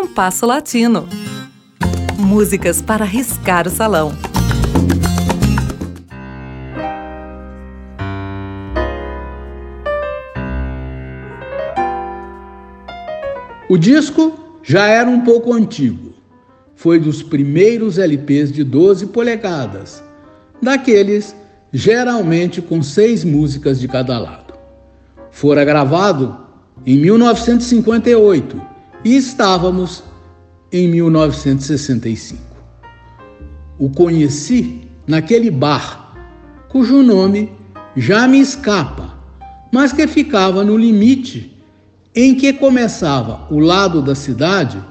Compasso Latino. Músicas para riscar o salão. O disco já era um pouco antigo. Foi dos primeiros LPs de 12 polegadas, daqueles geralmente com seis músicas de cada lado. Fora gravado em 1958 e estávamos em 1965. O conheci naquele bar, cujo nome já me escapa, mas que ficava no limite em que começava o lado da cidade,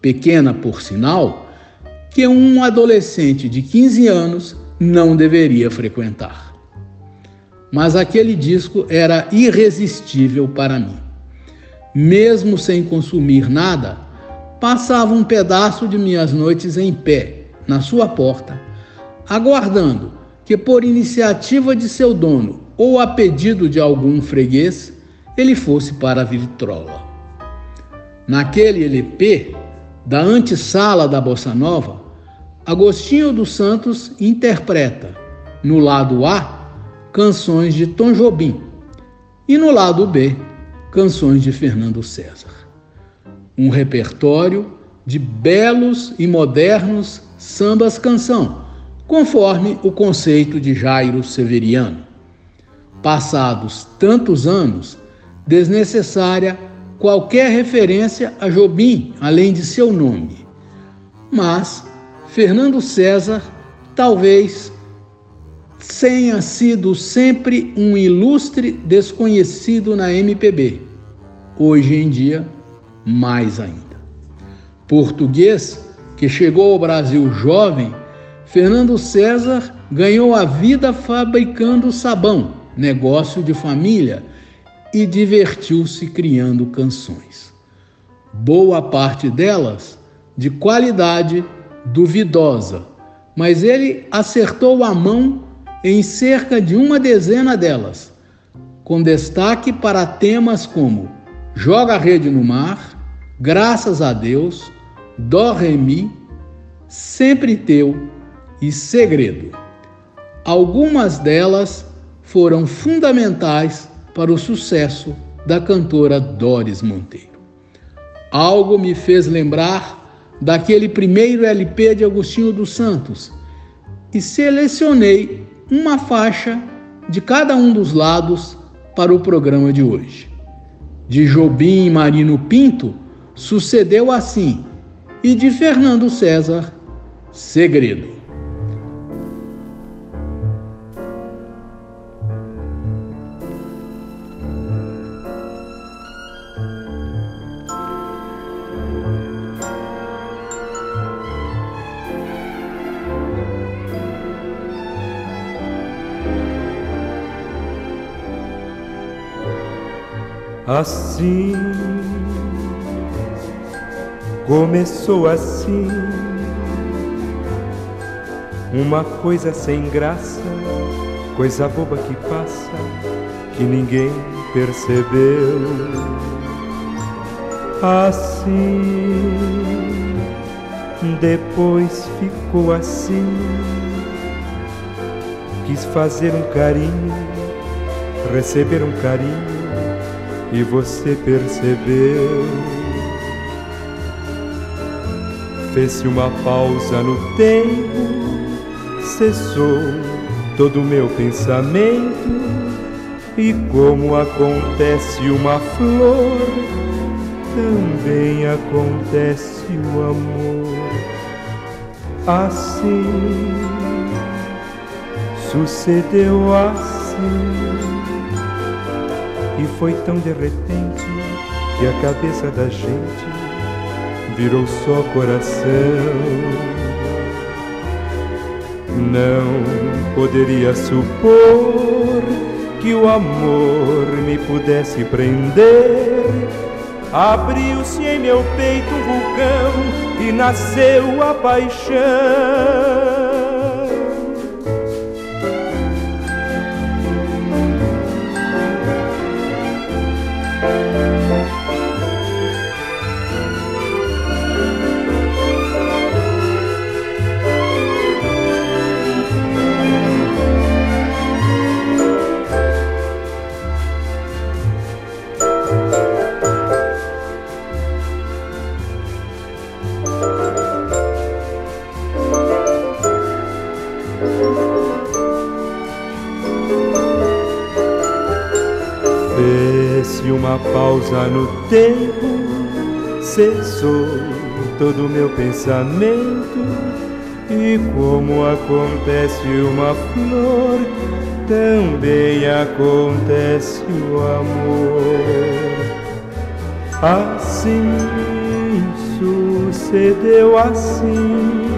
pequena por sinal, que um adolescente de 15 anos não deveria frequentar. Mas aquele disco era irresistível para mim. Mesmo sem consumir nada, passava um pedaço de minhas noites em pé, na sua porta, aguardando que, por iniciativa de seu dono ou a pedido de algum freguês, ele fosse para a vitrola. Naquele LP da antessala da Bossa Nova, Agostinho dos Santos interpreta, no lado A, canções de Tom Jobim e no lado B, canções de Fernando César. Um repertório de belos e modernos sambas canção, conforme o conceito de Jairo Severiano. Passados tantos anos, desnecessária qualquer referência a Jobim além de seu nome. Mas Fernando César talvez tenha sido sempre um ilustre desconhecido na MPB. Hoje em dia, mais ainda. Português que chegou ao Brasil jovem, Fernando César ganhou a vida fabricando sabão, negócio de família e divertiu-se criando canções. Boa parte delas de qualidade duvidosa, mas ele acertou a mão em cerca de uma dezena delas, com destaque para temas como Joga a Rede no Mar, Graças a Deus, Dó Ré Mi, Sempre Teu e Segredo. Algumas delas foram fundamentais para o sucesso da cantora Doris Monteiro. Algo me fez lembrar daquele primeiro LP de Agostinho dos Santos e selecionei uma faixa de cada um dos lados para o programa de hoje. De Jobim Marino Pinto sucedeu assim, e de Fernando César, Segredo. Assim começou assim uma coisa sem graça, coisa boba que passa, que ninguém percebeu. Assim, depois ficou assim. Quis fazer um carinho, receber um carinho e você percebeu. Fez-se uma pausa no tempo, cessou todo o meu pensamento, e como acontece uma flor, também acontece o amor. Assim sucedeu assim e foi tão de repente que a cabeça da gente virou só coração. Não poderia supor que o amor me pudesse prender. Abriu-se em meu peito um vulcão e nasceu a paixão. No tempo, cessou todo o meu pensamento. E como acontece uma flor, também acontece o amor. Assim sucedeu assim.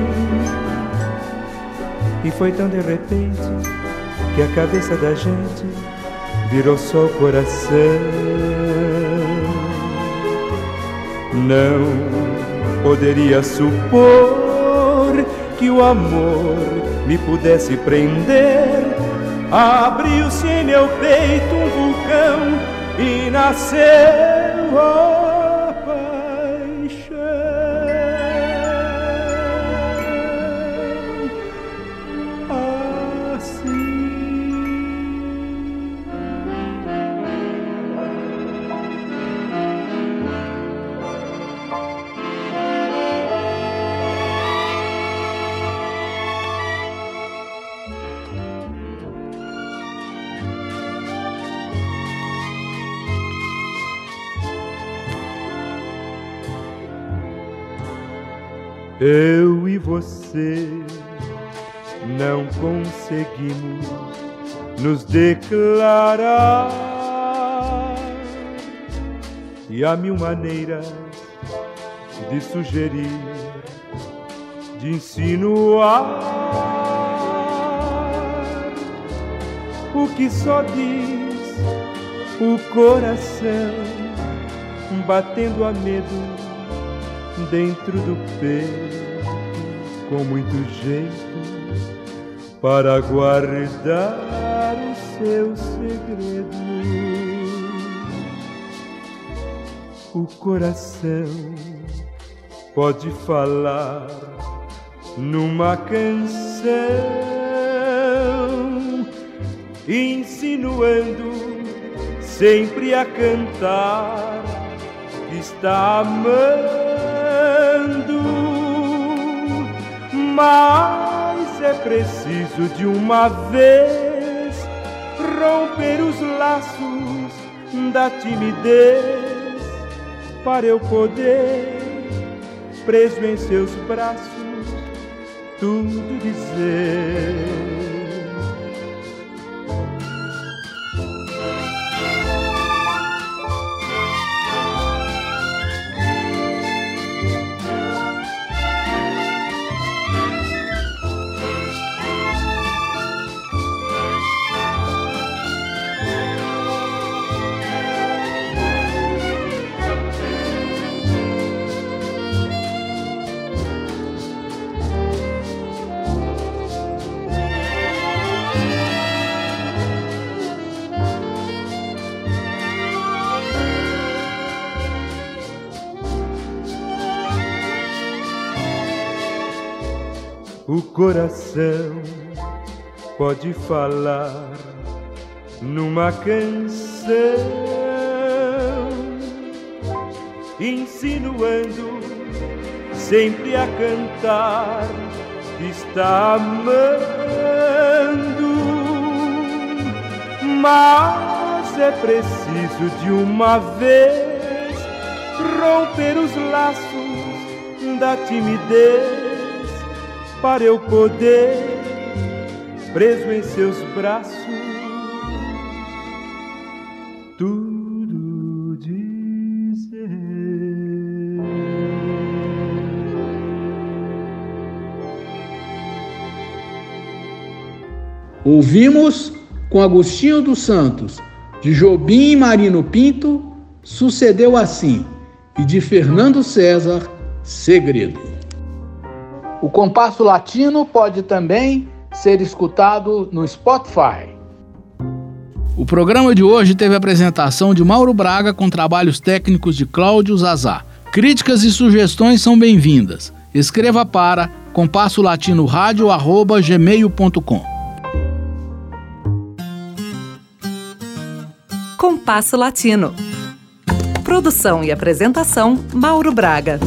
E foi tão de repente que a cabeça da gente virou só o coração. Não poderia supor que o amor me pudesse prender. Abriu-se em meu peito um vulcão e nasceu. Eu e você não conseguimos nos declarar. E há mil maneiras de sugerir, de insinuar o que só diz o coração batendo a medo dentro do peito com muito jeito para guardar o seu segredo. O coração pode falar numa canção, insinuando sempre a cantar está amando mas é preciso de uma vez romper os laços da timidez para eu poder, preso em seus braços, tudo dizer. O coração pode falar numa canção, insinuando sempre a cantar está amando, mas é preciso de uma vez romper os laços da timidez para eu poder, preso em seus braços, tudo dizer. Ouvimos com Agostinho dos Santos, de Jobim e Marino Pinto, sucedeu assim, e de Fernando César, Segredo. O compasso latino pode também ser escutado no Spotify. O programa de hoje teve a apresentação de Mauro Braga com trabalhos técnicos de Cláudio Zazá. Críticas e sugestões são bem-vindas. Escreva para compassolatinoradio@gmail.com. Compasso Latino. Produção e apresentação Mauro Braga.